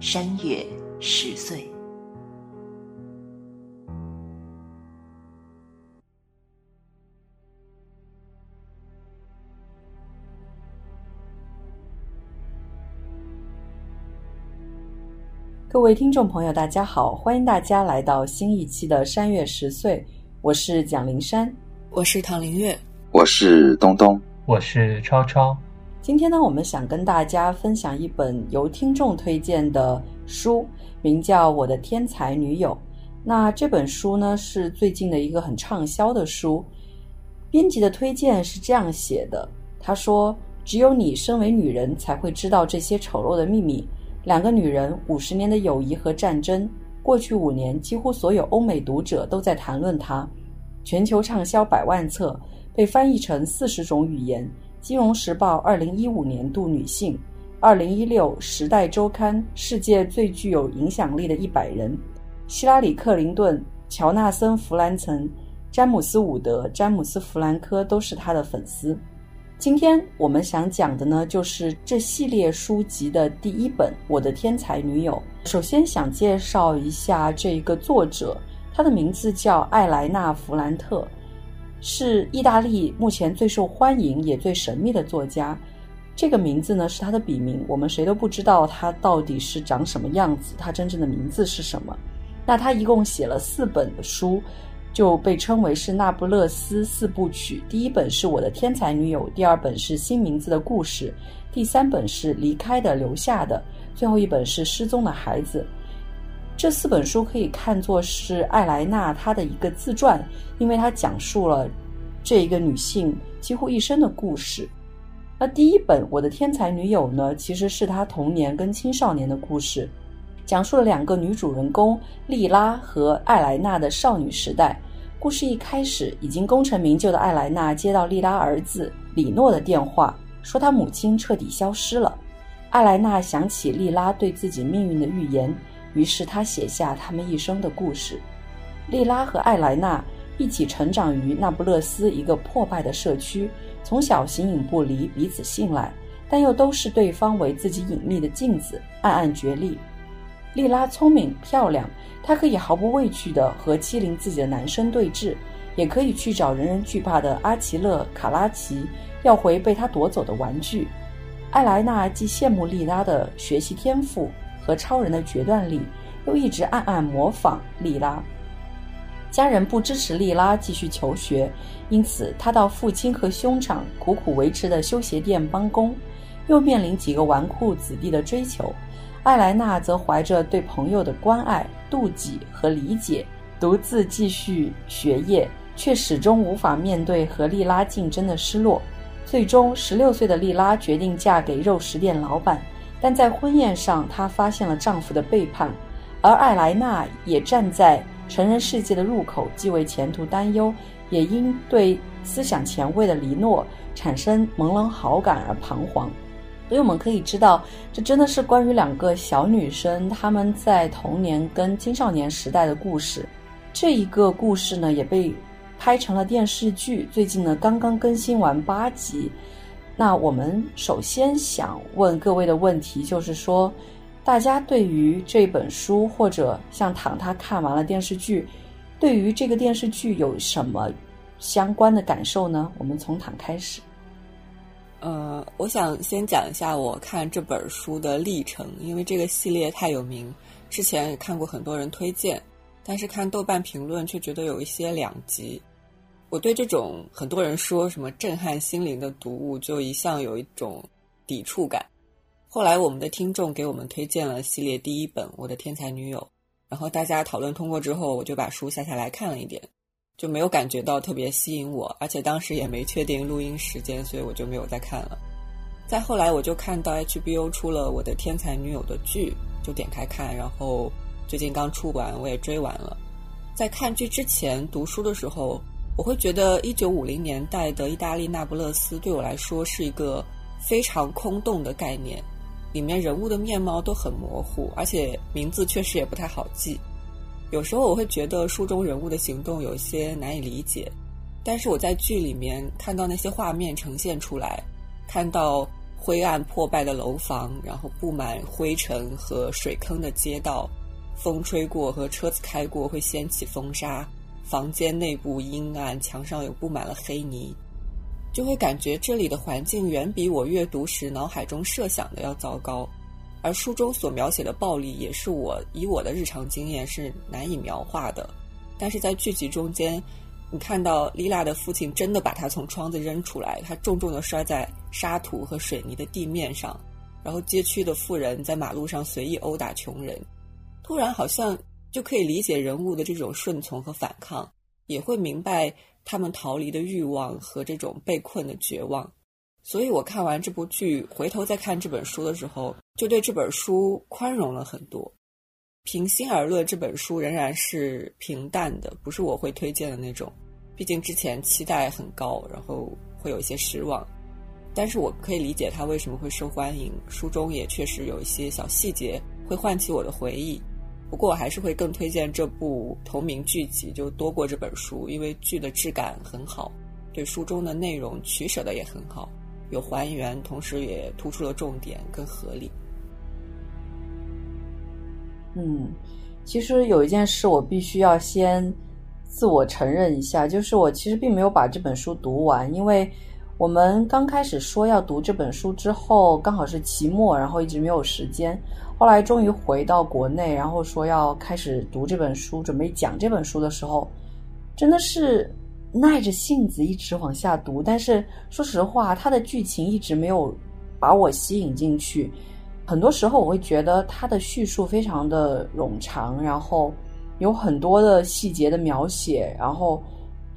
山月十岁。各位听众朋友，大家好，欢迎大家来到新一期的山月十岁。我是蒋灵山，我是唐林月，我是东东，我是超超。今天呢，我们想跟大家分享一本由听众推荐的书，名叫《我的天才女友》。那这本书呢，是最近的一个很畅销的书。编辑的推荐是这样写的：他说，只有你身为女人，才会知道这些丑陋的秘密。两个女人，五十年的友谊和战争。过去五年，几乎所有欧美读者都在谈论它，全球畅销百万册，被翻译成四十种语言。《金融时报》二零一五年度女性，二零一六《时代周刊》世界最具有影响力的一百人，希拉里·克林顿、乔纳森·弗兰岑、詹姆斯·伍德、詹姆斯·弗兰科都是他的粉丝。今天我们想讲的呢，就是这系列书籍的第一本《我的天才女友》。首先想介绍一下这一个作者，他的名字叫艾莱娜·弗兰特，是意大利目前最受欢迎也最神秘的作家。这个名字呢是他的笔名，我们谁都不知道他到底是长什么样子，他真正的名字是什么。那他一共写了四本的书。就被称为是那不勒斯四部曲。第一本是我的天才女友，第二本是新名字的故事，第三本是离开的留下的，最后一本是失踪的孩子。这四本书可以看作是艾莱娜她的一个自传，因为她讲述了这一个女性几乎一生的故事。那第一本我的天才女友呢，其实是她童年跟青少年的故事，讲述了两个女主人公莉拉和艾莱娜的少女时代。故事一开始，已经功成名就的艾莱娜接到莉拉儿子李诺的电话，说他母亲彻底消失了。艾莱娜想起莉拉对自己命运的预言，于是他写下他们一生的故事。莉拉和艾莱娜一起成长于那不勒斯一个破败的社区，从小形影不离，彼此信赖，但又都是对方为自己隐秘的镜子，暗暗角力。莉拉聪明漂亮，她可以毫不畏惧地和欺凌自己的男生对峙，也可以去找人人惧怕的阿奇勒·卡拉奇要回被他夺走的玩具。艾莱娜既羡慕莉拉的学习天赋和超人的决断力，又一直暗暗模仿莉拉。家人不支持莉拉继续求学，因此她到父亲和兄长苦苦维持的修鞋店帮工，又面临几个纨绔子弟的追求。艾莱娜则怀着对朋友的关爱、妒忌和理解，独自继续学业，却始终无法面对和莉拉竞争的失落。最终，十六岁的莉拉决定嫁给肉食店老板，但在婚宴上，她发现了丈夫的背叛，而艾莱娜也站在成人世界的入口，既为前途担忧，也因对思想前卫的黎诺产生朦胧好感而彷徨。所以我们可以知道，这真的是关于两个小女生她们在童年跟青少年时代的故事。这一个故事呢，也被拍成了电视剧，最近呢刚刚更新完八集。那我们首先想问各位的问题就是说，大家对于这本书或者像唐他看完了电视剧，对于这个电视剧有什么相关的感受呢？我们从唐开始。呃，我想先讲一下我看这本书的历程，因为这个系列太有名，之前也看过很多人推荐，但是看豆瓣评论却觉得有一些两极。我对这种很多人说什么震撼心灵的读物，就一向有一种抵触感。后来我们的听众给我们推荐了系列第一本《我的天才女友》，然后大家讨论通过之后，我就把书下下来看了一点。就没有感觉到特别吸引我，而且当时也没确定录音时间，所以我就没有再看了。再后来，我就看到 HBO 出了《我的天才女友》的剧，就点开看，然后最近刚出完，我也追完了。在看剧之前读书的时候，我会觉得一九五零年代的意大利那不勒斯对我来说是一个非常空洞的概念，里面人物的面貌都很模糊，而且名字确实也不太好记。有时候我会觉得书中人物的行动有些难以理解，但是我在剧里面看到那些画面呈现出来，看到灰暗破败的楼房，然后布满灰尘和水坑的街道，风吹过和车子开过会掀起风沙，房间内部阴暗，墙上有布满了黑泥，就会感觉这里的环境远比我阅读时脑海中设想的要糟糕。而书中所描写的暴力，也是我以我的日常经验是难以描画的。但是在剧集中间，你看到莉拉的父亲真的把她从窗子扔出来，她重重的摔在沙土和水泥的地面上，然后街区的富人在马路上随意殴打穷人，突然好像就可以理解人物的这种顺从和反抗，也会明白他们逃离的欲望和这种被困的绝望。所以我看完这部剧，回头再看这本书的时候，就对这本书宽容了很多。平心而论，这本书仍然是平淡的，不是我会推荐的那种。毕竟之前期待很高，然后会有一些失望。但是我可以理解它为什么会受欢迎。书中也确实有一些小细节会唤起我的回忆。不过我还是会更推荐这部同名剧集，就多过这本书，因为剧的质感很好，对书中的内容取舍的也很好。有还原，同时也突出了重点，更合理。嗯，其实有一件事我必须要先自我承认一下，就是我其实并没有把这本书读完，因为我们刚开始说要读这本书之后，刚好是期末，然后一直没有时间。后来终于回到国内，然后说要开始读这本书，准备讲这本书的时候，真的是。耐着性子一直往下读，但是说实话，它的剧情一直没有把我吸引进去。很多时候，我会觉得它的叙述非常的冗长，然后有很多的细节的描写，然后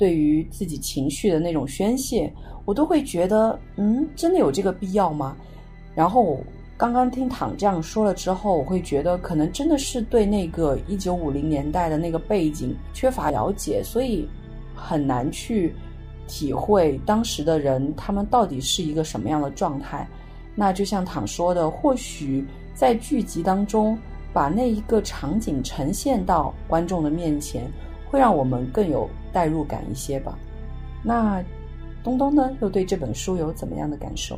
对于自己情绪的那种宣泄，我都会觉得，嗯，真的有这个必要吗？然后刚刚听躺这样说了之后，我会觉得可能真的是对那个一九五零年代的那个背景缺乏了解，所以。很难去体会当时的人他们到底是一个什么样的状态。那就像躺说的，或许在剧集当中把那一个场景呈现到观众的面前，会让我们更有代入感一些吧。那东东呢，又对这本书有怎么样的感受？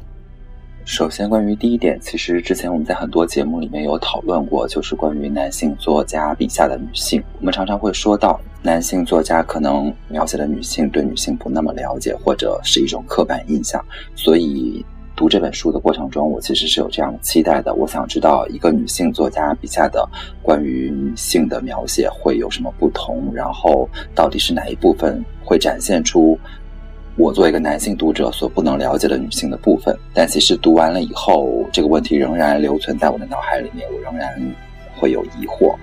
首先，关于第一点，其实之前我们在很多节目里面有讨论过，就是关于男性作家笔下的女性。我们常常会说到，男性作家可能描写的女性对女性不那么了解，或者是一种刻板印象。所以读这本书的过程中，我其实是有这样期待的。我想知道一个女性作家笔下的关于女性的描写会有什么不同，然后到底是哪一部分会展现出。我作为一个男性读者所不能了解的女性的部分，但其实读完了以后，这个问题仍然留存在我的脑海里面，我仍然会有疑惑。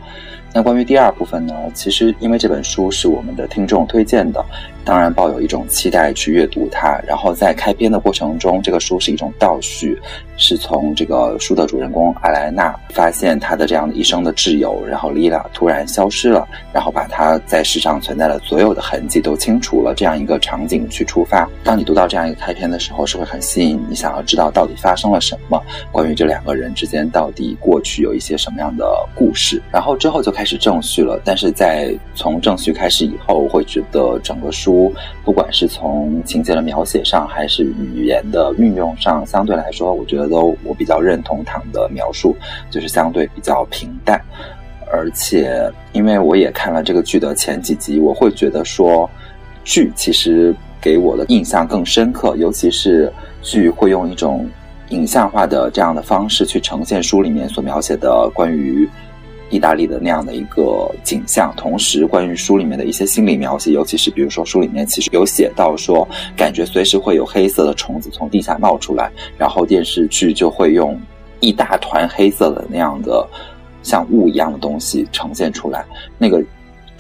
那关于第二部分呢？其实因为这本书是我们的听众推荐的，当然抱有一种期待去阅读它。然后在开篇的过程中，这个书是一种倒叙，是从这个书的主人公艾莱娜发现她的这样的一生的挚友，然后丽拉突然消失了，然后把她在世上存在的所有的痕迹都清除了这样一个场景去出发。当你读到这样一个开篇的时候，是会很吸引你，想要知道到底发生了什么，关于这两个人之间到底过去有一些什么样的故事。然后之后就开开始正序了，但是在从正序开始以后，我会觉得整个书不管是从情节的描写上，还是语言的运用上，相对来说，我觉得都我比较认同唐的描述，就是相对比较平淡。而且因为我也看了这个剧的前几集，我会觉得说剧其实给我的印象更深刻，尤其是剧会用一种影像化的这样的方式去呈现书里面所描写的关于。意大利的那样的一个景象，同时关于书里面的一些心理描写，尤其是比如说书里面其实有写到说，感觉随时会有黑色的虫子从地下冒出来，然后电视剧就会用一大团黑色的那样的像雾一样的东西呈现出来，那个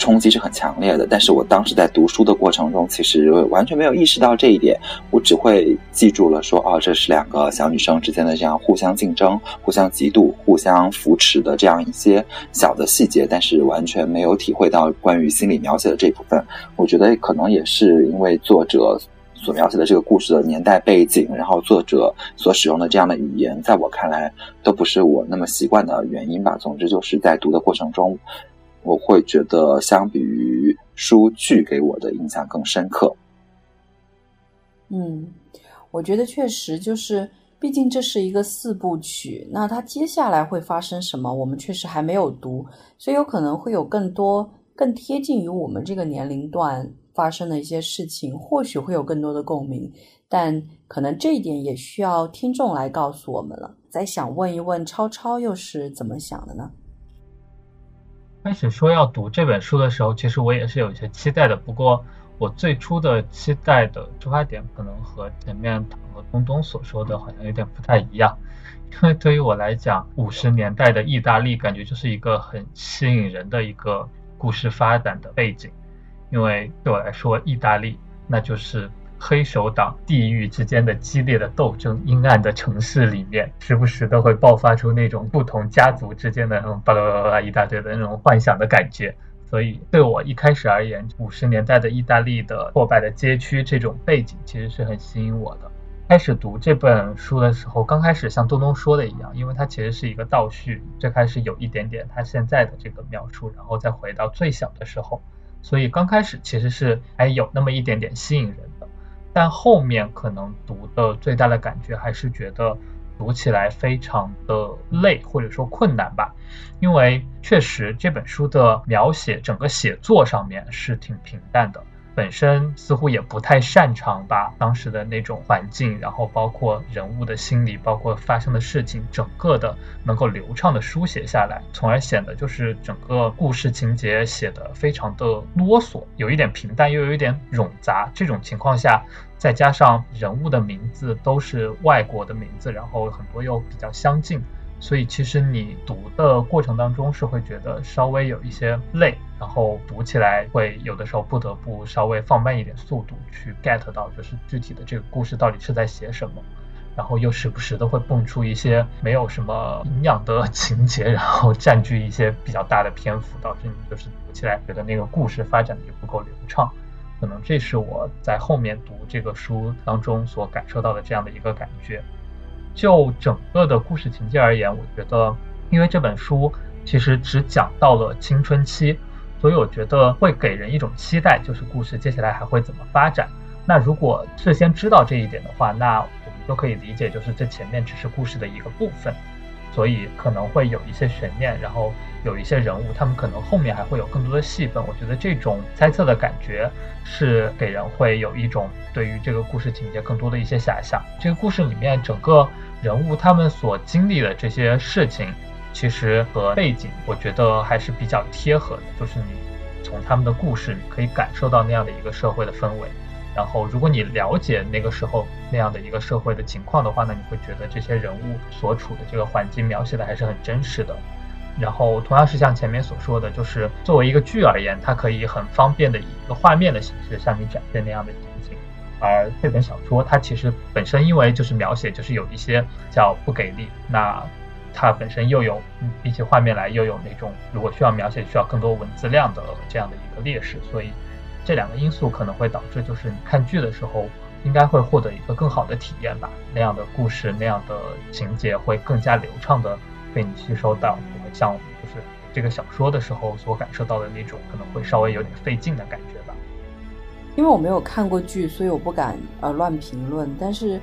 冲击是很强烈的。但是我当时在读书的过程中，其实完全没有意识到这一点，我只会记住了说，哦，这是两个小女生之间的这样互相竞争、互相嫉妒、互相扶持的这样一些小的细节，但是完全没有体会到关于心理描写的这部分。我觉得可能也是因为作者。所描写的这个故事的年代背景，然后作者所使用的这样的语言，在我看来都不是我那么习惯的原因吧。总之就是在读的过程中，我会觉得相比于书剧给我的印象更深刻。嗯，我觉得确实就是，毕竟这是一个四部曲，那它接下来会发生什么，我们确实还没有读，所以有可能会有更多更贴近于我们这个年龄段。发生的一些事情，或许会有更多的共鸣，但可能这一点也需要听众来告诉我们了。再想问一问超超，又是怎么想的呢？开始说要读这本书的时候，其实我也是有一些期待的。不过，我最初的期待的出发点可能和前面唐和东东所说的好像有点不太一样。因为对于我来讲，五十年代的意大利感觉就是一个很吸引人的一个故事发展的背景。因为对我来说，意大利那就是黑手党地域之间的激烈的斗争，阴暗的城市里面，时不时都会爆发出那种不同家族之间的那种巴拉巴拉一大堆的那种幻想的感觉。所以对我一开始而言，五十年代的意大利的破败的街区这种背景，其实是很吸引我的。开始读这本书的时候，刚开始像东东说的一样，因为它其实是一个倒叙，最开始有一点点他现在的这个描述，然后再回到最小的时候。所以刚开始其实是还有那么一点点吸引人，但后面可能读的最大的感觉还是觉得读起来非常的累或者说困难吧，因为确实这本书的描写整个写作上面是挺平淡的。本身似乎也不太擅长把当时的那种环境，然后包括人物的心理，包括发生的事情，整个的能够流畅的书写下来，从而显得就是整个故事情节写的非常的啰嗦，有一点平淡，又有一点冗杂。这种情况下，再加上人物的名字都是外国的名字，然后很多又比较相近。所以其实你读的过程当中是会觉得稍微有一些累，然后读起来会有的时候不得不稍微放慢一点速度去 get 到就是具体的这个故事到底是在写什么，然后又时不时的会蹦出一些没有什么营养的情节，然后占据一些比较大的篇幅，导致你就是读起来觉得那个故事发展的也不够流畅。可能这是我在后面读这个书当中所感受到的这样的一个感觉。就整个的故事情节而言，我觉得，因为这本书其实只讲到了青春期，所以我觉得会给人一种期待，就是故事接下来还会怎么发展。那如果事先知道这一点的话，那我们就可以理解，就是这前面只是故事的一个部分，所以可能会有一些悬念，然后有一些人物，他们可能后面还会有更多的戏份。我觉得这种猜测的感觉是给人会有一种对于这个故事情节更多的一些遐想。这个故事里面整个。人物他们所经历的这些事情，其实和背景，我觉得还是比较贴合的。就是你从他们的故事，你可以感受到那样的一个社会的氛围。然后，如果你了解那个时候那样的一个社会的情况的话，那你会觉得这些人物所处的这个环境描写的还是很真实的。然后，同样是像前面所说的，就是作为一个剧而言，它可以很方便的以一个画面的形式向你展现那样的情景。而这本小说，它其实本身因为就是描写，就是有一些叫不给力，那它本身又有比起画面来又有那种如果需要描写需要更多文字量的这样的一个劣势，所以这两个因素可能会导致就是你看剧的时候应该会获得一个更好的体验吧，那样的故事那样的情节会更加流畅的被你吸收到，不会像就是这个小说的时候所感受到的那种可能会稍微有点费劲的感觉。因为我没有看过剧，所以我不敢呃乱评论。但是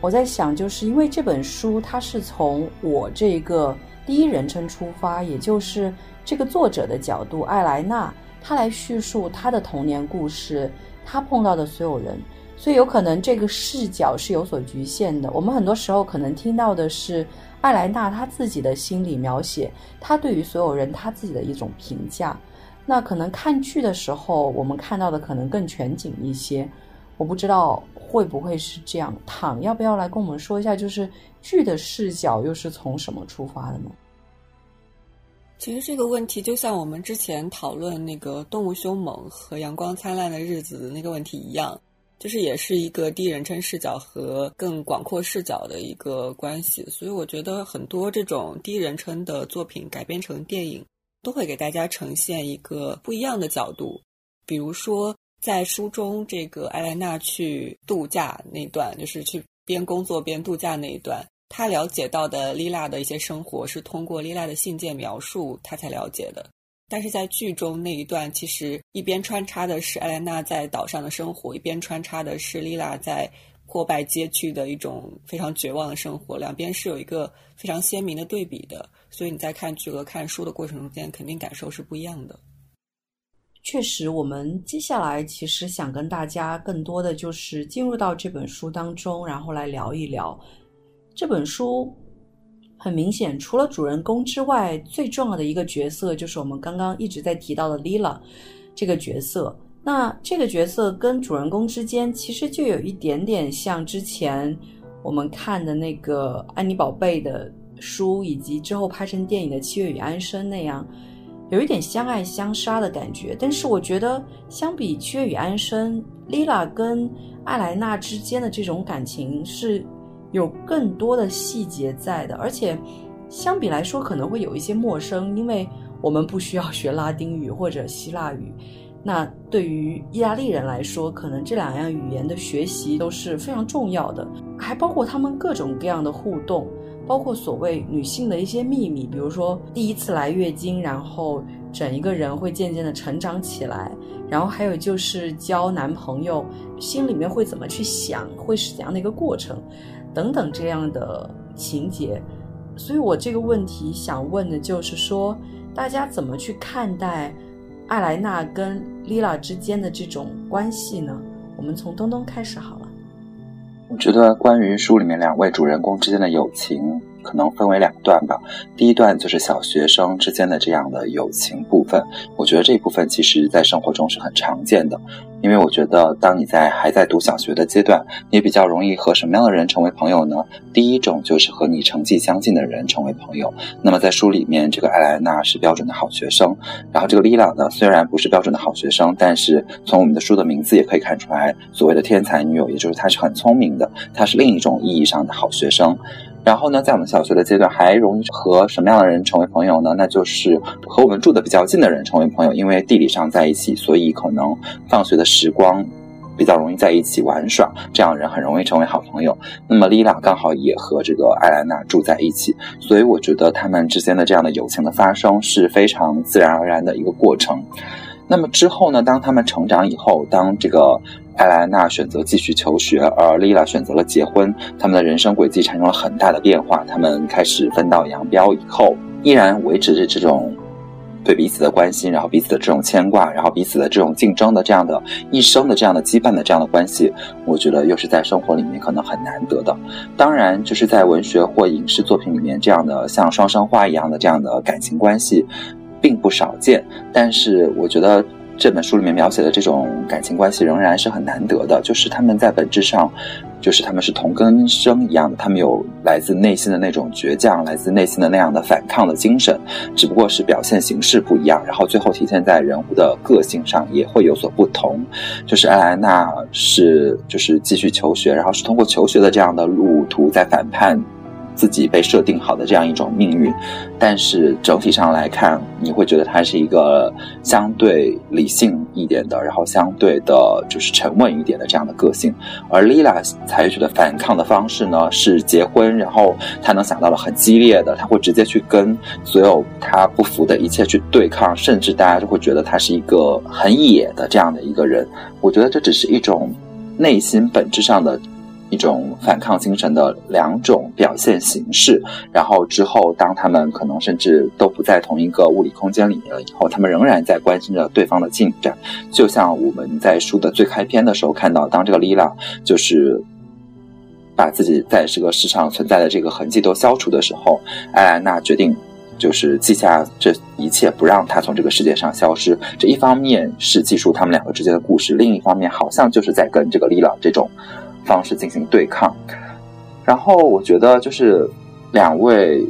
我在想，就是因为这本书它是从我这个第一人称出发，也就是这个作者的角度艾莱娜，她来叙述她的童年故事，她碰到的所有人，所以有可能这个视角是有所局限的。我们很多时候可能听到的是艾莱娜她自己的心理描写，她对于所有人她自己的一种评价。那可能看剧的时候，我们看到的可能更全景一些。我不知道会不会是这样。躺要不要来跟我们说一下，就是剧的视角又是从什么出发的呢？其实这个问题就像我们之前讨论那个动物凶猛和阳光灿烂的日子的那个问题一样，就是也是一个第一人称视角和更广阔视角的一个关系。所以我觉得很多这种第一人称的作品改编成电影，都会给大家呈现一个不一样的角度。比如说在书中，这个艾莱娜去度假那段，就是去边工作边度假那一段。他了解到的莉拉的一些生活是通过莉拉的信件描述，他才了解的。但是在剧中那一段，其实一边穿插的是艾莱娜在岛上的生活，一边穿插的是莉拉在破败街区的一种非常绝望的生活，两边是有一个非常鲜明的对比的。所以你在看剧和看书的过程中间，肯定感受是不一样的。确实，我们接下来其实想跟大家更多的就是进入到这本书当中，然后来聊一聊。这本书很明显，除了主人公之外，最重要的一个角色就是我们刚刚一直在提到的 Lila 这个角色。那这个角色跟主人公之间其实就有一点点像之前我们看的那个安妮宝贝的书，以及之后拍成电影的《七月与安生》那样，有一点相爱相杀的感觉。但是我觉得，相比《七月与安生》，Lila 跟艾莱娜之间的这种感情是。有更多的细节在的，而且相比来说可能会有一些陌生，因为我们不需要学拉丁语或者希腊语。那对于意大利人来说，可能这两样语言的学习都是非常重要的，还包括他们各种各样的互动，包括所谓女性的一些秘密，比如说第一次来月经，然后整一个人会渐渐的成长起来，然后还有就是交男朋友，心里面会怎么去想，会是怎样的一个过程。等等这样的情节，所以我这个问题想问的就是说，大家怎么去看待艾莱娜跟莉拉之间的这种关系呢？我们从东东开始好了。我觉得关于书里面两位主人公之间的友情。可能分为两段吧。第一段就是小学生之间的这样的友情部分，我觉得这部分其实在生活中是很常见的。因为我觉得，当你在还在读小学的阶段，你比较容易和什么样的人成为朋友呢？第一种就是和你成绩相近的人成为朋友。那么在书里面，这个艾莱娜是标准的好学生，然后这个莉拉呢，虽然不是标准的好学生，但是从我们的书的名字也可以看出来，所谓的天才女友，也就是她是很聪明的，她是另一种意义上的好学生。然后呢，在我们小学的阶段，还容易和什么样的人成为朋友呢？那就是和我们住的比较近的人成为朋友，因为地理上在一起，所以可能放学的时光比较容易在一起玩耍，这样人很容易成为好朋友。那么丽拉刚好也和这个艾莱娜住在一起，所以我觉得他们之间的这样的友情的发生是非常自然而然的一个过程。那么之后呢，当他们成长以后，当这个。艾莱娜选择继续求学，而莉拉选择了结婚。他们的人生轨迹产生了很大的变化。他们开始分道扬镳以后，依然维持着这种对彼此的关心，然后彼此的这种牵挂，然后彼此的这种竞争的这样的一生的这样的羁绊的这样的关系，我觉得又是在生活里面可能很难得的。当然，就是在文学或影视作品里面，这样的像双生花一样的这样的感情关系并不少见。但是，我觉得。这本书里面描写的这种感情关系仍然是很难得的，就是他们在本质上，就是他们是同根生一样的，他们有来自内心的那种倔强，来自内心的那样的反抗的精神，只不过是表现形式不一样，然后最后体现在人物的个性上也会有所不同。就是艾莱娜是就是继续求学，然后是通过求学的这样的路途在反叛。自己被设定好的这样一种命运，但是整体上来看，你会觉得他是一个相对理性一点的，然后相对的就是沉稳一点的这样的个性。而 Lila 采取的反抗的方式呢，是结婚，然后他能想到了很激烈的，他会直接去跟所有他不服的一切去对抗，甚至大家就会觉得他是一个很野的这样的一个人。我觉得这只是一种内心本质上的。一种反抗精神的两种表现形式，然后之后，当他们可能甚至都不在同一个物理空间里面了以后，他们仍然在关心着对方的进展。就像我们在书的最开篇的时候看到，当这个丽拉就是把自己在这个世上存在的这个痕迹都消除的时候，艾莱娜决定就是记下这一切，不让他从这个世界上消失。这一方面是记述他们两个之间的故事，另一方面好像就是在跟这个丽拉这种。方式进行对抗，然后我觉得就是两位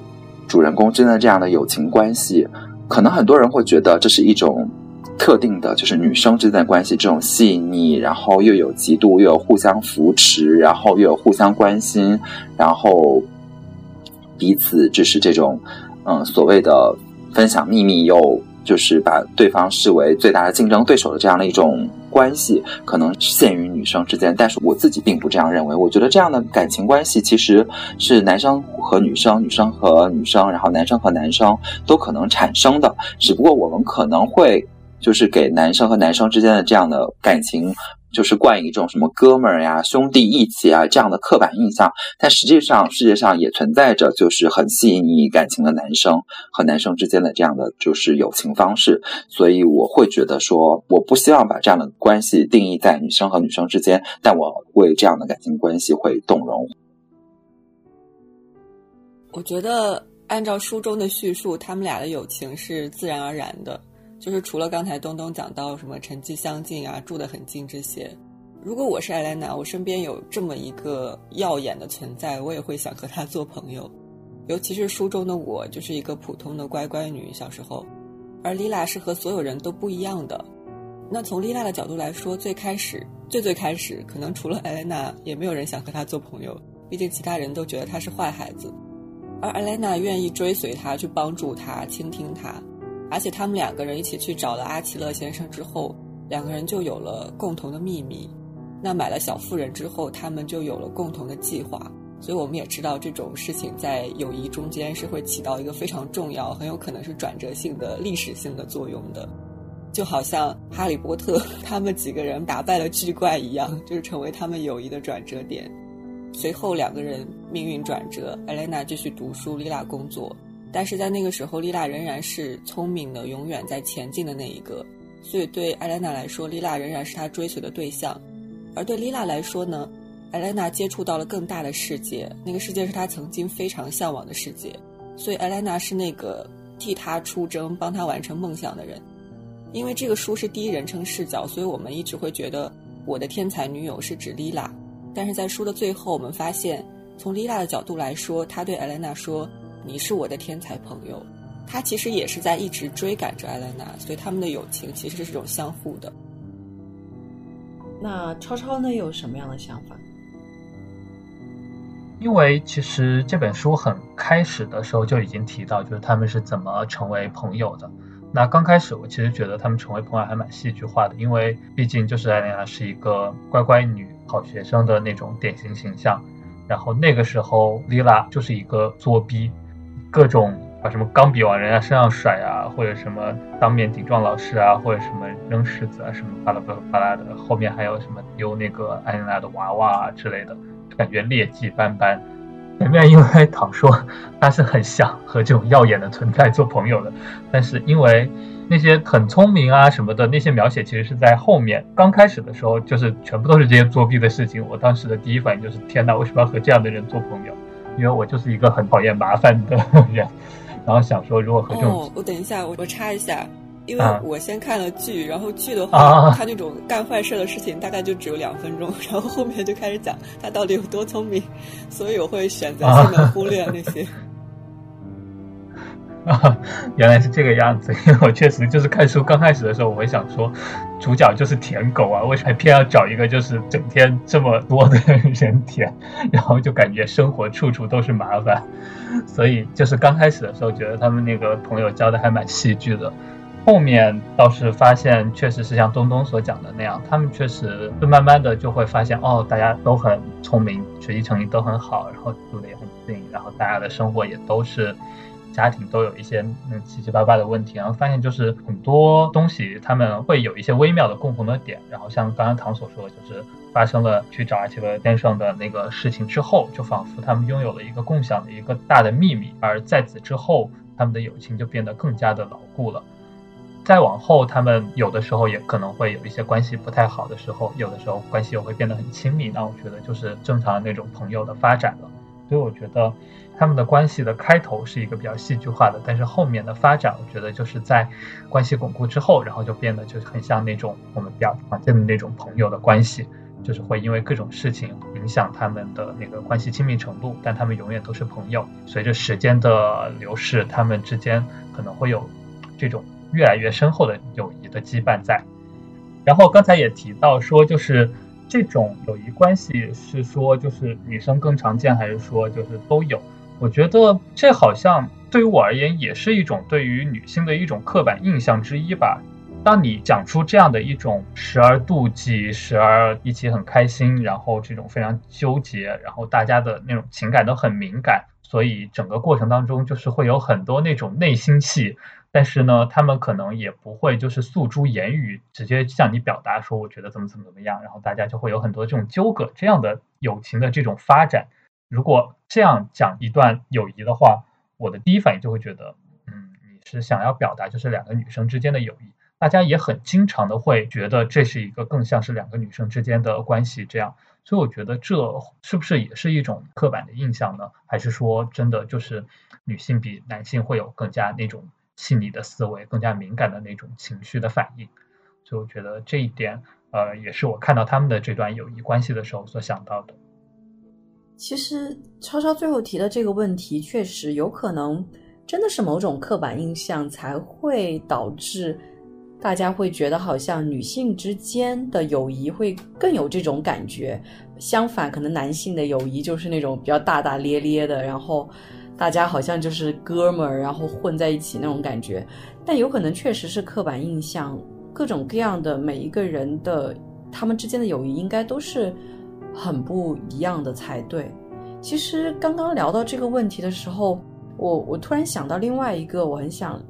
主人公之间的这样的友情关系，可能很多人会觉得这是一种特定的，就是女生之间的关系，这种细腻，然后又有嫉妒，又有互相扶持，然后又有互相关心，然后彼此就是这种，嗯，所谓的分享秘密，又就是把对方视为最大的竞争对手的这样的一种关系，可能限于女生之间。但是我自己并不这样认为，我觉得这样的感情关系其实是男生和女生、女生和女生，然后男生和男生都可能产生的，只不过我们可能会。就是给男生和男生之间的这样的感情，就是冠以一种什么哥们儿呀、兄弟义气啊这样的刻板印象。但实际上，世界上也存在着就是很细腻感情的男生和男生之间的这样的就是友情方式。所以我会觉得说，我不希望把这样的关系定义在女生和女生之间，但我为这样的感情关系会动容。我觉得按照书中的叙述，他们俩的友情是自然而然的。就是除了刚才东东讲到什么成绩相近啊，住得很近这些，如果我是艾莲娜，我身边有这么一个耀眼的存在，我也会想和他做朋友。尤其是书中的我，就是一个普通的乖乖女，小时候，而丽娜是和所有人都不一样的。那从丽娜的角度来说，最开始最最开始，可能除了艾莲娜，也没有人想和她做朋友，毕竟其他人都觉得她是坏孩子，而艾莲娜愿意追随她，去帮助她，倾听她。而且他们两个人一起去找了阿奇勒先生之后，两个人就有了共同的秘密。那买了小妇人之后，他们就有了共同的计划。所以我们也知道这种事情在友谊中间是会起到一个非常重要、很有可能是转折性的历史性的作用的。就好像哈利波特他们几个人打败了巨怪一样，就是成为他们友谊的转折点。随后两个人命运转折，艾莲娜继续读书，丽拉工作。但是在那个时候，丽娜仍然是聪明的、永远在前进的那一个，所以对艾莲娜来说，丽娜仍然是她追随的对象。而对丽娜来说呢，艾莲娜接触到了更大的世界，那个世界是她曾经非常向往的世界。所以艾莲娜是那个替她出征、帮她完成梦想的人。因为这个书是第一人称视角，所以我们一直会觉得我的天才女友是指丽娜。但是在书的最后，我们发现，从丽娜的角度来说，她对艾莲娜说。你是我的天才朋友，他其实也是在一直追赶着艾莲娜，所以他们的友情其实是种相互的。那超超呢，有什么样的想法？因为其实这本书很开始的时候就已经提到，就是他们是怎么成为朋友的。那刚开始我其实觉得他们成为朋友还蛮戏剧化的，因为毕竟就是艾莲娜是一个乖乖女、好学生的那种典型形象，然后那个时候莉拉就是一个作逼。各种把什么钢笔往人家身上甩啊，或者什么当面顶撞老师啊，或者什么扔石子啊，什么巴拉巴拉巴拉的，后面还有什么丢那个艾莲娜的娃娃啊之类的，感觉劣迹斑斑。前面因为唐说他是很想和这种耀眼的存在做朋友的，但是因为那些很聪明啊什么的那些描写，其实是在后面刚开始的时候，就是全部都是这些作弊的事情。我当时的第一反应就是天哪，为什么要和这样的人做朋友？因为我就是一个很讨厌麻烦的 人，然后想说，如果和这种……哦，我等一下，我我插一下，因为我先看了剧，然后剧的话，他那种干坏事的事情大概就只有两分钟，然后后面就开始讲他到底有多聪明，所以我会选择性的忽略那些。啊，原来是这个样子。因为我确实就是看书刚开始的时候，我会想说，主角就是舔狗啊，为什么偏要找一个就是整天这么多的人舔，然后就感觉生活处处都是麻烦。所以就是刚开始的时候，觉得他们那个朋友交的还蛮戏剧的。后面倒是发现，确实是像东东所讲的那样，他们确实就慢慢的就会发现，哦，大家都很聪明，学习成绩都很好，然后住的也很近，然后大家的生活也都是。家庭都有一些嗯七七八八的问题，然后发现就是很多东西他们会有一些微妙的共同的点，然后像刚刚唐所说，就是发生了去找阿奇勒先生的那个事情之后，就仿佛他们拥有了一个共享的一个大的秘密，而在此之后，他们的友情就变得更加的牢固了。再往后，他们有的时候也可能会有一些关系不太好的时候，有的时候关系又会变得很亲密，那我觉得就是正常那种朋友的发展了。所以我觉得。他们的关系的开头是一个比较戏剧化的，但是后面的发展，我觉得就是在关系巩固之后，然后就变得就很像那种我们比较常见的那种朋友的关系，就是会因为各种事情影响他们的那个关系亲密程度，但他们永远都是朋友。随着时间的流逝，他们之间可能会有这种越来越深厚的友谊的羁绊在。然后刚才也提到说，就是这种友谊关系是说就是女生更常见，还是说就是都有？我觉得这好像对于我而言也是一种对于女性的一种刻板印象之一吧。当你讲出这样的一种时而妒忌，时而一起很开心，然后这种非常纠结，然后大家的那种情感都很敏感，所以整个过程当中就是会有很多那种内心戏。但是呢，他们可能也不会就是诉诸言语，直接向你表达说我觉得怎么怎么怎么样，然后大家就会有很多这种纠葛，这样的友情的这种发展。如果这样讲一段友谊的话，我的第一反应就会觉得，嗯，你是想要表达就是两个女生之间的友谊。大家也很经常的会觉得这是一个更像是两个女生之间的关系这样，所以我觉得这是不是也是一种刻板的印象呢？还是说真的就是女性比男性会有更加那种细腻的思维，更加敏感的那种情绪的反应？所以我觉得这一点，呃，也是我看到他们的这段友谊关系的时候所想到的。其实超超最后提的这个问题，确实有可能真的是某种刻板印象才会导致。大家会觉得好像女性之间的友谊会更有这种感觉，相反，可能男性的友谊就是那种比较大大咧咧的，然后大家好像就是哥们儿，然后混在一起那种感觉。但有可能确实是刻板印象，各种各样的每一个人的他们之间的友谊应该都是很不一样的才对。其实刚刚聊到这个问题的时候，我我突然想到另外一个，我很想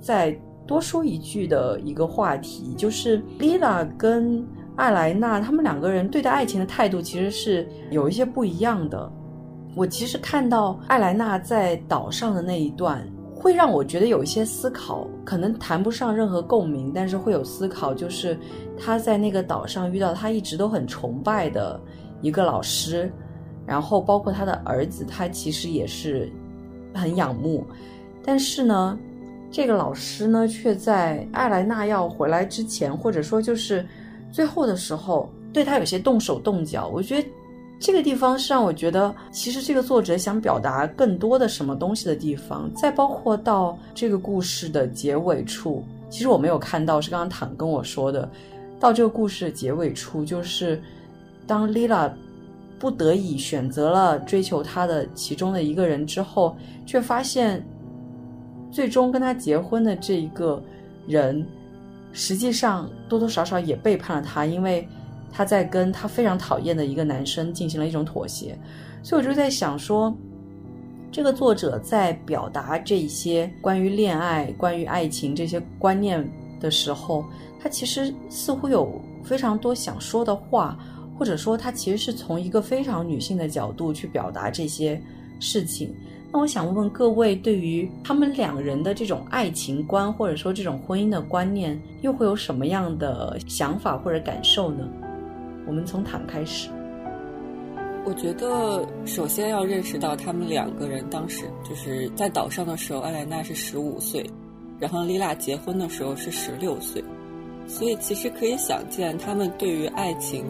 再。多说一句的一个话题，就是丽拉跟艾莱娜他们两个人对待爱情的态度其实是有一些不一样的。我其实看到艾莱娜在岛上的那一段，会让我觉得有一些思考，可能谈不上任何共鸣，但是会有思考，就是他在那个岛上遇到他一直都很崇拜的一个老师，然后包括他的儿子，他其实也是很仰慕，但是呢。这个老师呢，却在艾莱娜要回来之前，或者说就是最后的时候，对他有些动手动脚。我觉得这个地方是让我觉得，其实这个作者想表达更多的什么东西的地方。再包括到这个故事的结尾处，其实我没有看到，是刚刚坦跟我说的。到这个故事的结尾处，就是当丽拉不得已选择了追求他的其中的一个人之后，却发现。最终跟他结婚的这一个人，实际上多多少少也背叛了他，因为他在跟他非常讨厌的一个男生进行了一种妥协。所以我就在想说，这个作者在表达这些关于恋爱、关于爱情这些观念的时候，他其实似乎有非常多想说的话，或者说他其实是从一个非常女性的角度去表达这些事情。那我想问问各位，对于他们两人的这种爱情观，或者说这种婚姻的观念，又会有什么样的想法或者感受呢？我们从坦开始。我觉得首先要认识到，他们两个人当时就是在岛上的时候，艾莱娜是十五岁，然后丽娜结婚的时候是十六岁，所以其实可以想见，他们对于爱情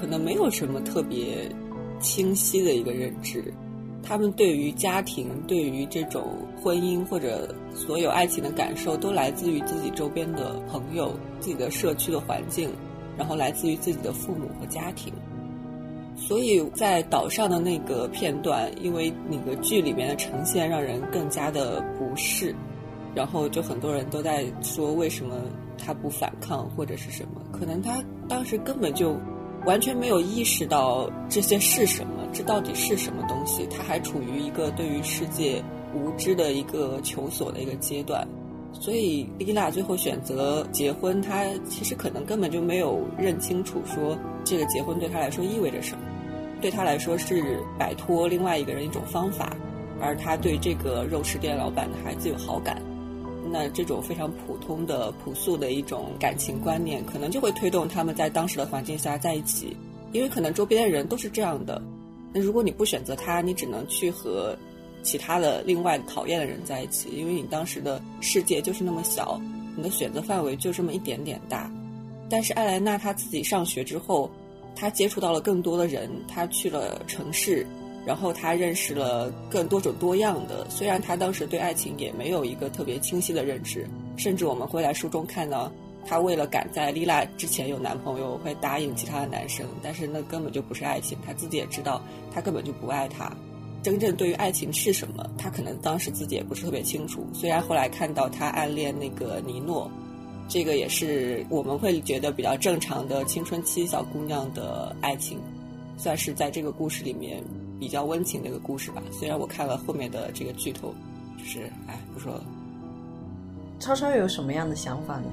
可能没有什么特别清晰的一个认知。他们对于家庭、对于这种婚姻或者所有爱情的感受，都来自于自己周边的朋友、自己的社区的环境，然后来自于自己的父母和家庭。所以在岛上的那个片段，因为那个剧里面的呈现让人更加的不适，然后就很多人都在说为什么他不反抗或者是什么？可能他当时根本就。完全没有意识到这些是什么，这到底是什么东西？他还处于一个对于世界无知的一个求索的一个阶段，所以丽娜最后选择结婚，她其实可能根本就没有认清楚，说这个结婚对她来说意味着什么，对她来说是摆脱另外一个人一种方法，而她对这个肉食店老板的孩子有好感。那这种非常普通的、朴素的一种感情观念，可能就会推动他们在当时的环境下在一起，因为可能周边的人都是这样的。那如果你不选择他，你只能去和其他的另外讨厌的人在一起，因为你当时的世界就是那么小，你的选择范围就这么一点点大。但是艾莱娜她自己上学之后，她接触到了更多的人，她去了城市。然后他认识了更多种多样的，虽然他当时对爱情也没有一个特别清晰的认知，甚至我们会在书中看到，他为了赶在丽娜之前有男朋友，会答应其他的男生，但是那根本就不是爱情，他自己也知道，他根本就不爱她。真正对于爱情是什么，他可能当时自己也不是特别清楚。虽然后来看到他暗恋那个尼诺，这个也是我们会觉得比较正常的青春期小姑娘的爱情，算是在这个故事里面比较温情的一个故事吧。虽然我看了后面的这个剧透，就是哎，不说了。超超有什么样的想法呢？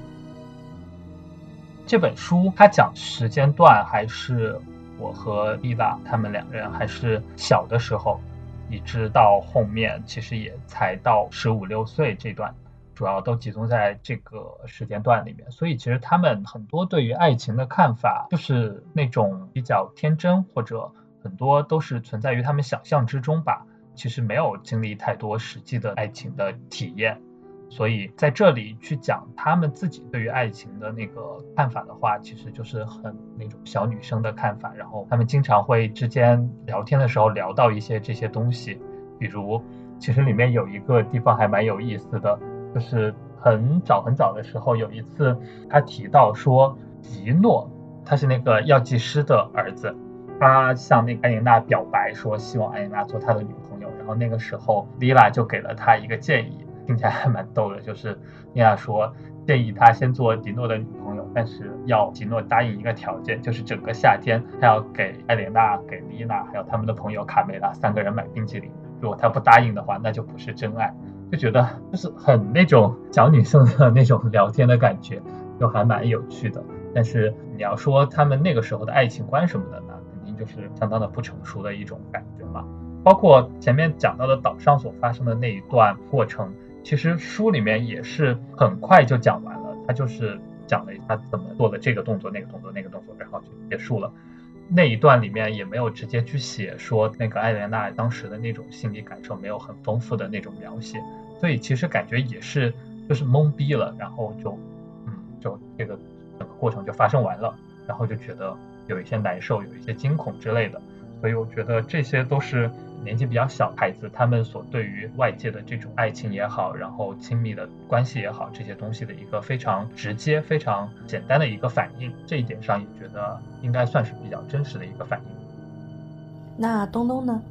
这本书它讲时间段还是我和丽娜他们两人还是小的时候。一直到后面，其实也才到十五六岁这段，主要都集中在这个时间段里面。所以其实他们很多对于爱情的看法，就是那种比较天真，或者很多都是存在于他们想象之中吧。其实没有经历太多实际的爱情的体验。所以在这里去讲他们自己对于爱情的那个看法的话，其实就是很那种小女生的看法。然后他们经常会之间聊天的时候聊到一些这些东西，比如其实里面有一个地方还蛮有意思的，就是很早很早的时候有一次他提到说吉诺他是那个药剂师的儿子，他向那个艾琳娜表白说希望艾琳娜做他的女朋友，然后那个时候莉拉就给了他一个建议。听起来还蛮逗的，就是妮娜说建议他先做迪诺的女朋友，但是要迪诺答应一个条件，就是整个夏天他要给艾莲娜、给丽娜还有他们的朋友卡梅拉三个人买冰淇淋。如果他不答应的话，那就不是真爱。就觉得就是很那种小女生的那种聊天的感觉，就还蛮有趣的。但是你要说他们那个时候的爱情观什么的，那肯定就是相当的不成熟的一种感觉嘛。包括前面讲到的岛上所发生的那一段过程。其实书里面也是很快就讲完了，他就是讲了他怎么做的这个动作、那个动作、那个动作，然后就结束了。那一段里面也没有直接去写说那个艾莲娜当时的那种心理感受，没有很丰富的那种描写，所以其实感觉也是就是懵逼了，然后就嗯，就这个整个过程就发生完了，然后就觉得有一些难受，有一些惊恐之类的，所以我觉得这些都是。年纪比较小孩子，他们所对于外界的这种爱情也好，然后亲密的关系也好，这些东西的一个非常直接、非常简单的一个反应，这一点上也觉得应该算是比较真实的一个反应。那东东呢？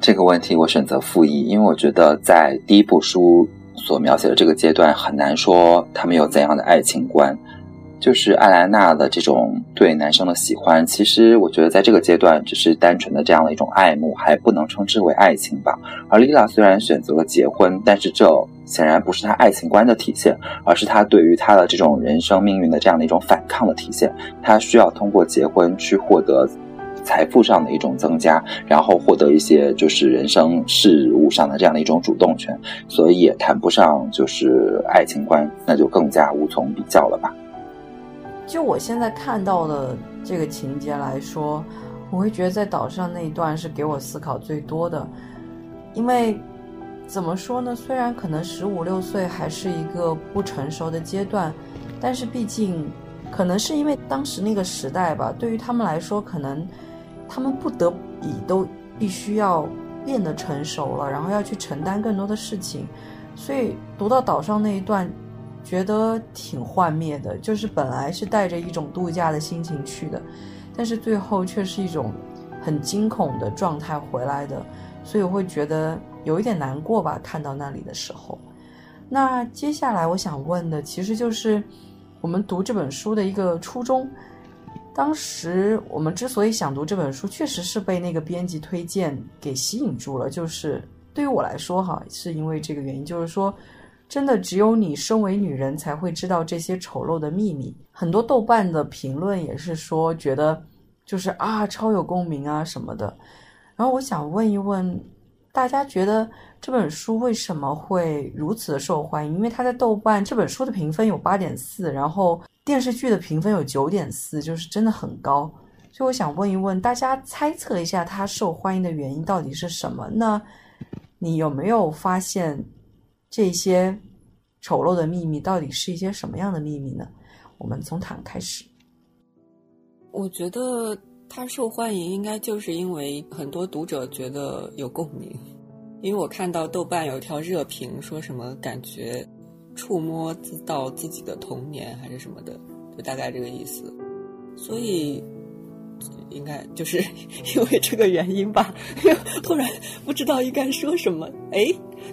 这个问题我选择复议，因为我觉得在第一部书所描写的这个阶段，很难说他们有怎样的爱情观。就是艾莱娜的这种对男生的喜欢，其实我觉得在这个阶段只是单纯的这样的一种爱慕，还不能称之为爱情吧。而莉拉虽然选择了结婚，但是这显然不是她爱情观的体现，而是她对于她的这种人生命运的这样的一种反抗的体现。她需要通过结婚去获得财富上的一种增加，然后获得一些就是人生事物上的这样的一种主动权，所以也谈不上就是爱情观，那就更加无从比较了吧。就我现在看到的这个情节来说，我会觉得在岛上那一段是给我思考最多的，因为怎么说呢？虽然可能十五六岁还是一个不成熟的阶段，但是毕竟可能是因为当时那个时代吧，对于他们来说，可能他们不得已都必须要变得成熟了，然后要去承担更多的事情，所以读到岛上那一段。觉得挺幻灭的，就是本来是带着一种度假的心情去的，但是最后却是一种很惊恐的状态回来的，所以我会觉得有一点难过吧。看到那里的时候，那接下来我想问的其实就是我们读这本书的一个初衷。当时我们之所以想读这本书，确实是被那个编辑推荐给吸引住了。就是对于我来说，哈，是因为这个原因，就是说。真的只有你身为女人才会知道这些丑陋的秘密。很多豆瓣的评论也是说，觉得就是啊，超有共鸣啊什么的。然后我想问一问大家，觉得这本书为什么会如此的受欢迎？因为它在豆瓣这本书的评分有八点四，然后电视剧的评分有九点四，就是真的很高。所以我想问一问大家，猜测一下它受欢迎的原因到底是什么？那你有没有发现？这些丑陋的秘密到底是一些什么样的秘密呢？我们从坦开始。我觉得它受欢迎，应该就是因为很多读者觉得有共鸣。因为我看到豆瓣有一条热评，说什么感觉触摸自到自己的童年还是什么的，就大概这个意思。所以应该就是 因为这个原因吧，突然不知道应该说什么。哎，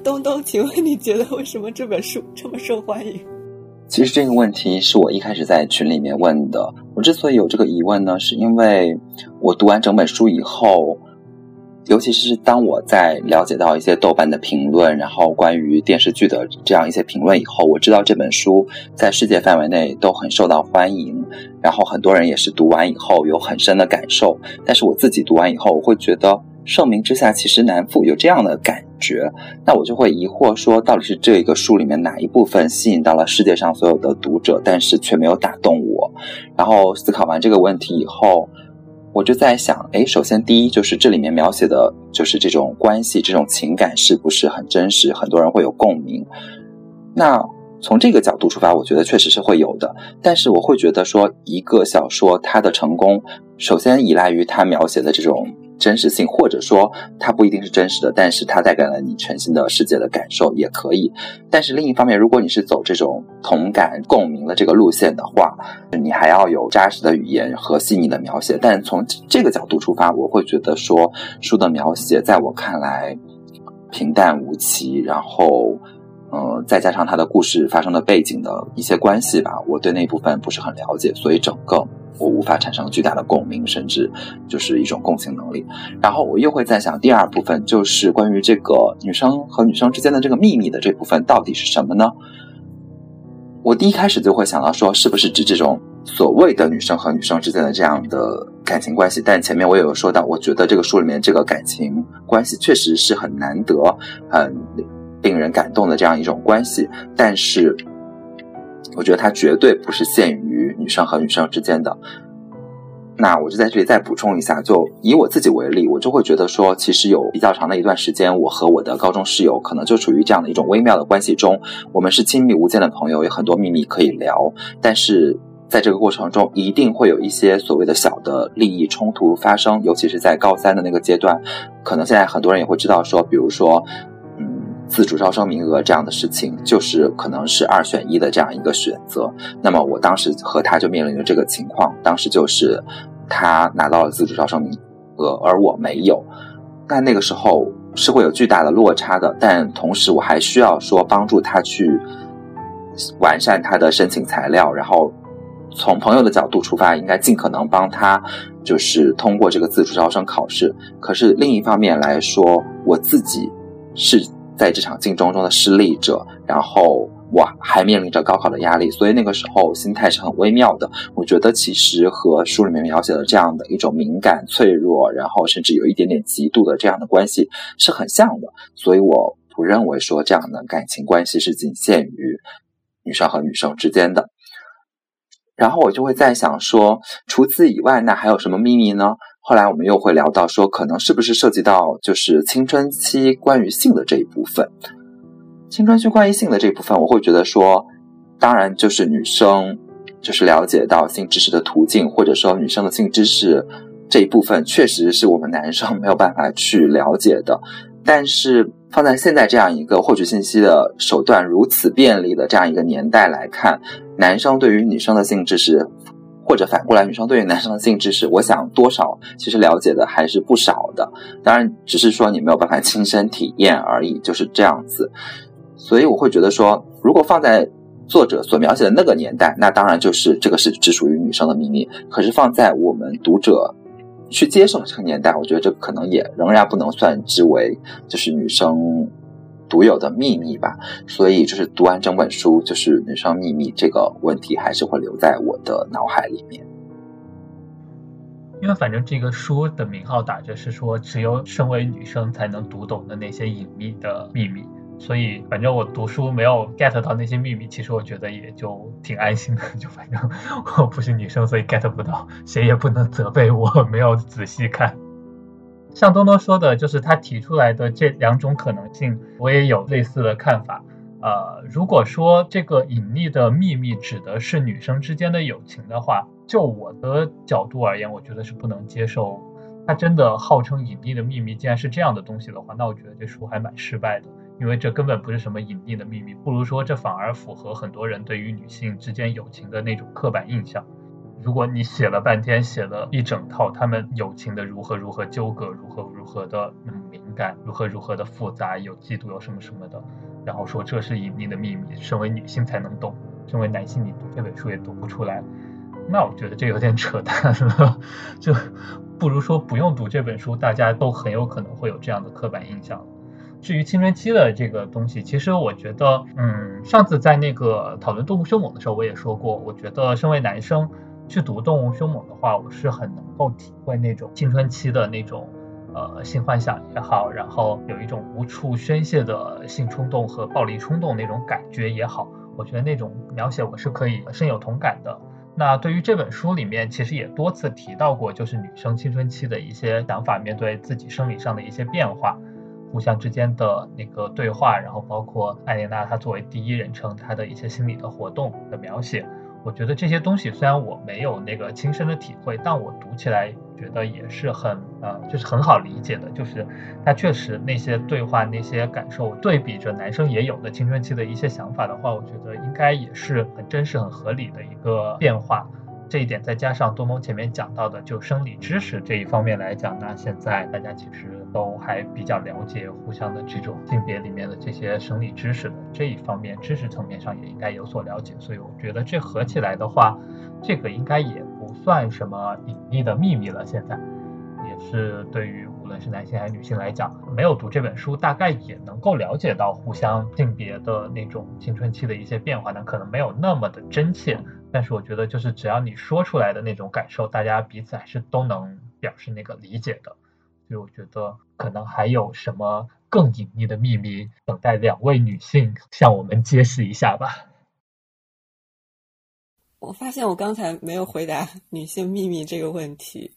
东东，请问你觉得为什么这本书这么受欢迎？其实这个问题是我一开始在群里面问的。我之所以有这个疑问呢，是因为我读完整本书以后。尤其是当我在了解到一些豆瓣的评论，然后关于电视剧的这样一些评论以后，我知道这本书在世界范围内都很受到欢迎，然后很多人也是读完以后有很深的感受。但是我自己读完以后，我会觉得盛名之下其实难副，有这样的感觉。那我就会疑惑说，到底是这个书里面哪一部分吸引到了世界上所有的读者，但是却没有打动我？然后思考完这个问题以后。我就在想，哎，首先第一就是这里面描写的就是这种关系、这种情感是不是很真实？很多人会有共鸣。那从这个角度出发，我觉得确实是会有的。但是我会觉得说，一个小说它的成功，首先依赖于它描写的这种。真实性，或者说它不一定是真实的，但是它带给了你全新的世界的感受，也可以。但是另一方面，如果你是走这种同感共鸣的这个路线的话，你还要有扎实的语言和细腻的描写。但从这个角度出发，我会觉得说书的描写在我看来平淡无奇，然后，嗯，再加上它的故事发生的背景的一些关系吧，我对那部分不是很了解，所以整个。我无法产生巨大的共鸣，甚至就是一种共情能力。然后我又会在想，第二部分就是关于这个女生和女生之间的这个秘密的这部分到底是什么呢？我第一开始就会想到说，是不是指这种所谓的女生和女生之间的这样的感情关系？但前面我也有说到，我觉得这个书里面这个感情关系确实是很难得、很令人感动的这样一种关系，但是。我觉得它绝对不是限于女生和女生之间的。那我就在这里再补充一下，就以我自己为例，我就会觉得说，其实有比较长的一段时间，我和我的高中室友可能就处于这样的一种微妙的关系中。我们是亲密无间的朋友，有很多秘密可以聊，但是在这个过程中，一定会有一些所谓的小的利益冲突发生，尤其是在高三的那个阶段，可能现在很多人也会知道说，比如说。自主招生名额这样的事情，就是可能是二选一的这样一个选择。那么我当时和他就面临着这个情况，当时就是他拿到了自主招生名额，而我没有。但那个时候是会有巨大的落差的。但同时我还需要说帮助他去完善他的申请材料，然后从朋友的角度出发，应该尽可能帮他就是通过这个自主招生考试。可是另一方面来说，我自己是。在这场竞争中的失利者，然后我还面临着高考的压力，所以那个时候心态是很微妙的。我觉得其实和书里面描写的这样的一种敏感、脆弱，然后甚至有一点点嫉妒的这样的关系是很像的。所以我不认为说这样的感情关系是仅限于女生和女生之间的。然后我就会在想说，除此以外，那还有什么秘密呢？后来我们又会聊到说，可能是不是涉及到就是青春期关于性的这一部分。青春期关于性的这一部分，我会觉得说，当然就是女生就是了解到性知识的途径，或者说女生的性知识这一部分，确实是我们男生没有办法去了解的。但是放在现在这样一个获取信息的手段如此便利的这样一个年代来看，男生对于女生的性知识。或者反过来，女生对于男生的性知识，我想多少其实了解的还是不少的。当然，只是说你没有办法亲身体验而已，就是这样子。所以我会觉得说，如果放在作者所描写的那个年代，那当然就是这个是只属于女生的秘密。可是放在我们读者去接受这个年代，我觉得这可能也仍然不能算之为就是女生。独有的秘密吧，所以就是读完整本书，就是女生秘密这个问题还是会留在我的脑海里面。因为反正这个书的名号打着是说，只有身为女生才能读懂的那些隐秘的秘密，所以反正我读书没有 get 到那些秘密，其实我觉得也就挺安心的。就反正我不是女生，所以 get 不到，谁也不能责备我没有仔细看。像东东说的，就是他提出来的这两种可能性，我也有类似的看法。呃，如果说这个隐秘的秘密指的是女生之间的友情的话，就我的角度而言，我觉得是不能接受。它真的号称隐秘的秘密，竟然是这样的东西的话，那我觉得这书还蛮失败的。因为这根本不是什么隐秘的秘密，不如说这反而符合很多人对于女性之间友情的那种刻板印象。如果你写了半天，写了一整套他们友情的如何如何纠葛，如何如何的嗯敏感，如何如何的复杂，有嫉妒，有什么什么的，然后说这是隐秘的秘密，身为女性才能懂，身为男性你读这本书也读不出来，那我觉得这有点扯淡了，就不如说不用读这本书，大家都很有可能会有这样的刻板印象。至于青春期的这个东西，其实我觉得，嗯，上次在那个讨论动物凶猛的时候，我也说过，我觉得身为男生。去读《动物凶猛》的话，我是很能够体会那种青春期的那种，呃，性幻想也好，然后有一种无处宣泄的性冲动和暴力冲动那种感觉也好，我觉得那种描写我是可以深有同感的。那对于这本书里面，其实也多次提到过，就是女生青春期的一些想法，面对自己生理上的一些变化，互相之间的那个对话，然后包括艾莲娜她作为第一人称她的一些心理的活动的描写。我觉得这些东西虽然我没有那个亲身的体会，但我读起来觉得也是很呃，就是很好理解的。就是他确实那些对话、那些感受，对比着男生也有的青春期的一些想法的话，我觉得应该也是很真实、很合理的一个变化。这一点再加上多蒙前面讲到的，就生理知识这一方面来讲，那现在大家其实都还比较了解互相的这种性别里面的这些生理知识的这一方面，知识层面上也应该有所了解。所以我觉得这合起来的话，这个应该也不算什么隐秘的秘密了。现在也是对于无论是男性还是女性来讲，没有读这本书，大概也能够了解到互相性别的那种青春期的一些变化，但可能没有那么的真切。但是我觉得，就是只要你说出来的那种感受，大家彼此还是都能表示那个理解的。所以我觉得，可能还有什么更隐秘的秘密，等待两位女性向我们揭示一下吧。我发现我刚才没有回答 女性秘密这个问题，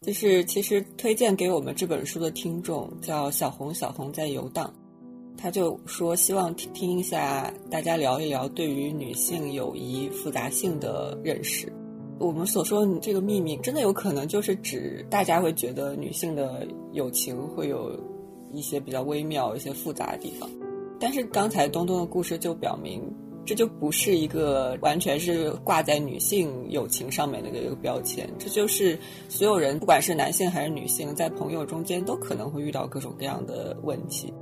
就是其实推荐给我们这本书的听众叫小红，小红在游荡。他就说希望听听一下大家聊一聊对于女性友谊复杂性的认识。我们所说的这个秘密，真的有可能就是指大家会觉得女性的友情会有一些比较微妙、一些复杂的地方。但是刚才东东的故事就表明，这就不是一个完全是挂在女性友情上面的一个标签。这就是所有人，不管是男性还是女性，在朋友中间都可能会遇到各种各样的问题。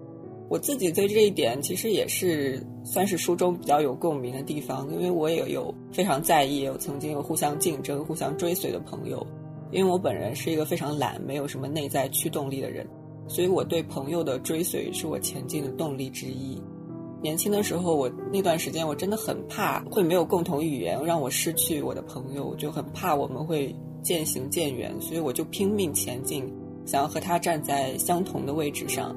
我自己对这一点其实也是算是书中比较有共鸣的地方，因为我也有非常在意，有曾经有互相竞争、互相追随的朋友。因为我本人是一个非常懒、没有什么内在驱动力的人，所以我对朋友的追随是我前进的动力之一。年轻的时候，我那段时间我真的很怕会没有共同语言，让我失去我的朋友，就很怕我们会渐行渐远，所以我就拼命前进，想要和他站在相同的位置上。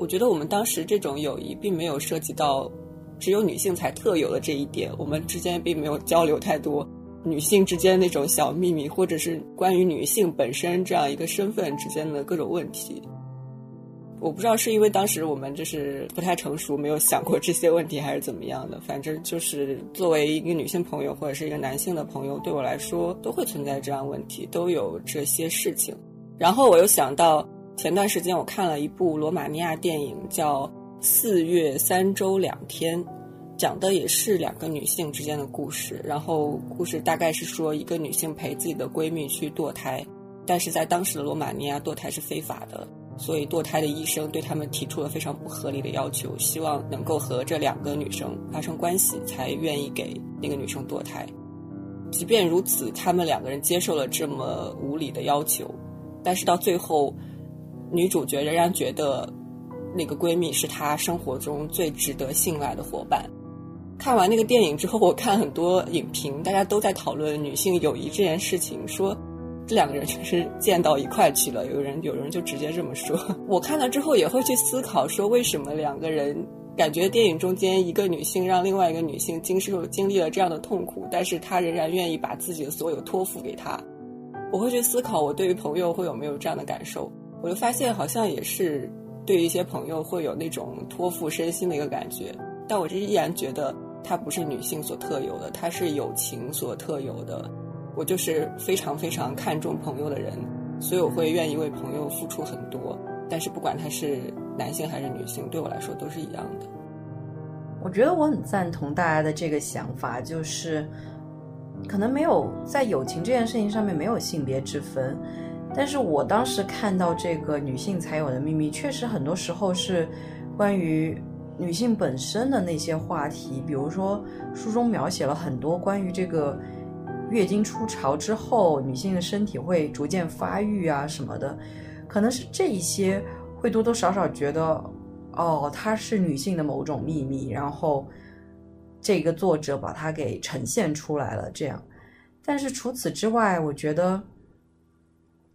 我觉得我们当时这种友谊并没有涉及到只有女性才特有的这一点，我们之间并没有交流太多女性之间那种小秘密，或者是关于女性本身这样一个身份之间的各种问题。我不知道是因为当时我们就是不太成熟，没有想过这些问题，还是怎么样的。反正就是作为一个女性朋友或者是一个男性的朋友，对我来说都会存在这样问题，都有这些事情。然后我又想到。前段时间我看了一部罗马尼亚电影，叫《四月三周两天》，讲的也是两个女性之间的故事。然后故事大概是说，一个女性陪自己的闺蜜去堕胎，但是在当时的罗马尼亚堕胎是非法的，所以堕胎的医生对他们提出了非常不合理的要求，希望能够和这两个女生发生关系才愿意给那个女生堕胎。即便如此，他们两个人接受了这么无理的要求，但是到最后。女主角仍然觉得，那个闺蜜是她生活中最值得信赖的伙伴。看完那个电影之后，我看很多影评，大家都在讨论女性友谊这件事情，说这两个人确实见到一块去了。有人有人就直接这么说。我看了之后也会去思考，说为什么两个人感觉电影中间一个女性让另外一个女性经受经历了这样的痛苦，但是她仍然愿意把自己的所有托付给他。我会去思考，我对于朋友会有没有这样的感受。我就发现，好像也是对一些朋友会有那种托付身心的一个感觉，但我这依然觉得它不是女性所特有的，它是友情所特有的。我就是非常非常看重朋友的人，所以我会愿意为朋友付出很多。但是不管他是男性还是女性，对我来说都是一样的。我觉得我很赞同大家的这个想法，就是可能没有在友情这件事情上面没有性别之分，但是我当时看到这个女性才有的秘密，确实很多时候是关于女性本身的那些话题，比如说书中描写了很多关于这个月经初潮之后女性的身体会逐渐发育啊什么的，可能是这一些会多多少少觉得。哦，它是女性的某种秘密，然后这个作者把它给呈现出来了。这样，但是除此之外，我觉得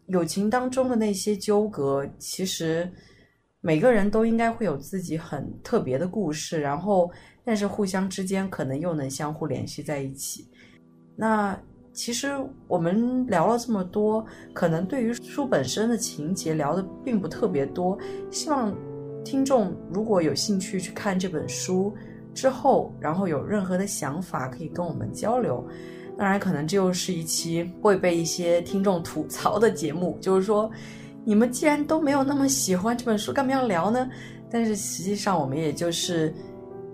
友情当中的那些纠葛，其实每个人都应该会有自己很特别的故事，然后但是互相之间可能又能相互联系在一起。那其实我们聊了这么多，可能对于书本身的情节聊的并不特别多，希望。听众如果有兴趣去看这本书之后，然后有任何的想法，可以跟我们交流。当然，可能这又是一期会被一些听众吐槽的节目，就是说，你们既然都没有那么喜欢这本书，干嘛要聊呢？但是实际上，我们也就是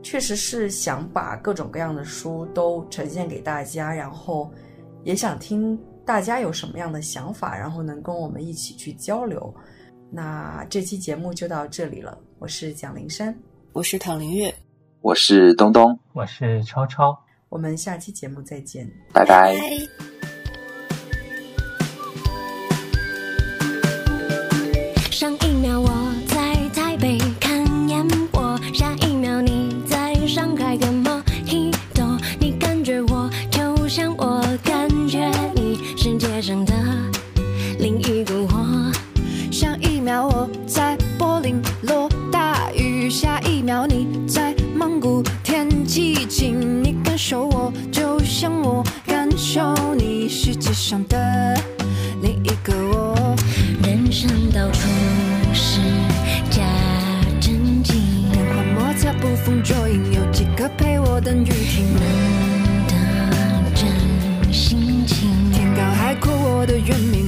确实是想把各种各样的书都呈现给大家，然后也想听大家有什么样的想法，然后能跟我们一起去交流。那这期节目就到这里了。我是蒋灵山，我是唐林月，我是东东，我是超超。我们下期节目再见，拜拜。上你，世上的另一个我。人生到处是假正经，变幻莫测，捕风捉影，有几个陪我等雨停？能的真心情，天高海阔，我的原名。